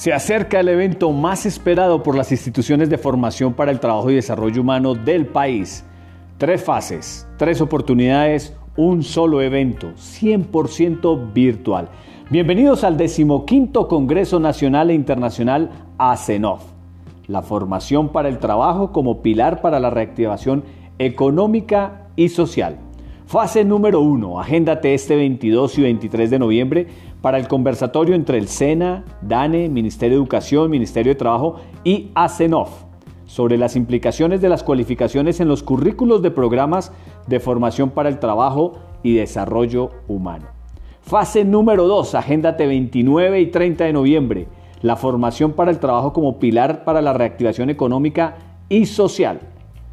Se acerca el evento más esperado por las instituciones de formación para el trabajo y desarrollo humano del país. Tres fases, tres oportunidades, un solo evento, 100% virtual. Bienvenidos al decimoquinto Congreso Nacional e Internacional ACENOF, la formación para el trabajo como pilar para la reactivación económica y social. Fase número uno, agéndate este 22 y 23 de noviembre para el conversatorio entre el SENA, DANE, Ministerio de Educación, Ministerio de Trabajo y ACENOF sobre las implicaciones de las cualificaciones en los currículos de programas de formación para el trabajo y desarrollo humano. Fase número 2, agéndate 29 y 30 de noviembre, la formación para el trabajo como pilar para la reactivación económica y social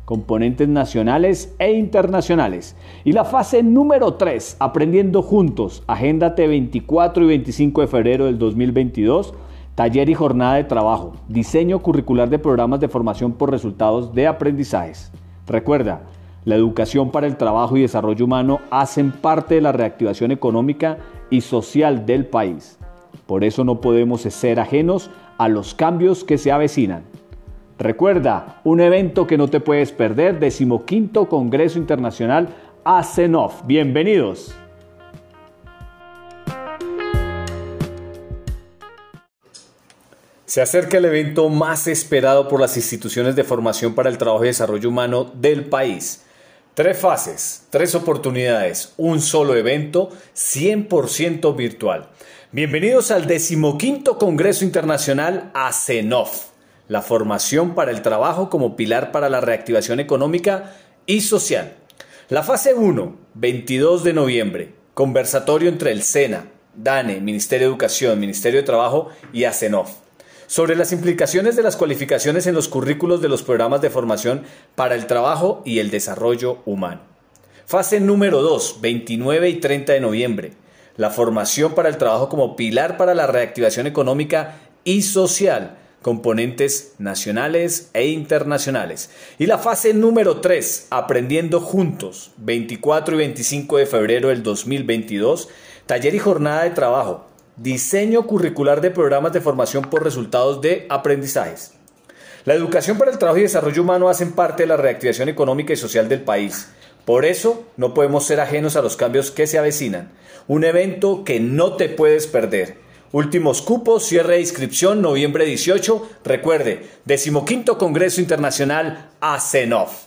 componentes nacionales e internacionales. Y la fase número 3, Aprendiendo Juntos, Agéndate 24 y 25 de febrero del 2022, taller y jornada de trabajo, diseño curricular de programas de formación por resultados de aprendizajes. Recuerda, la educación para el trabajo y desarrollo humano hacen parte de la reactivación económica y social del país. Por eso no podemos ser ajenos a los cambios que se avecinan. Recuerda, un evento que no te puedes perder, decimoquinto Congreso Internacional ACENOF. Bienvenidos. Se acerca el evento más esperado por las instituciones de formación para el trabajo y desarrollo humano del país. Tres fases, tres oportunidades, un solo evento, 100% virtual. Bienvenidos al decimoquinto Congreso Internacional ACENOF la formación para el trabajo como pilar para la reactivación económica y social. La fase 1, 22 de noviembre, conversatorio entre el SENA, DANE, Ministerio de Educación, Ministerio de Trabajo y ACENOF, sobre las implicaciones de las cualificaciones en los currículos de los programas de formación para el trabajo y el desarrollo humano. Fase número 2, 29 y 30 de noviembre, la formación para el trabajo como pilar para la reactivación económica y social componentes nacionales e internacionales. Y la fase número 3, Aprendiendo Juntos, 24 y 25 de febrero del 2022, taller y jornada de trabajo, diseño curricular de programas de formación por resultados de aprendizajes. La educación para el trabajo y desarrollo humano hacen parte de la reactivación económica y social del país. Por eso no podemos ser ajenos a los cambios que se avecinan. Un evento que no te puedes perder Últimos cupos, cierre de inscripción, noviembre 18. Recuerde, decimoquinto Congreso Internacional ACENOF.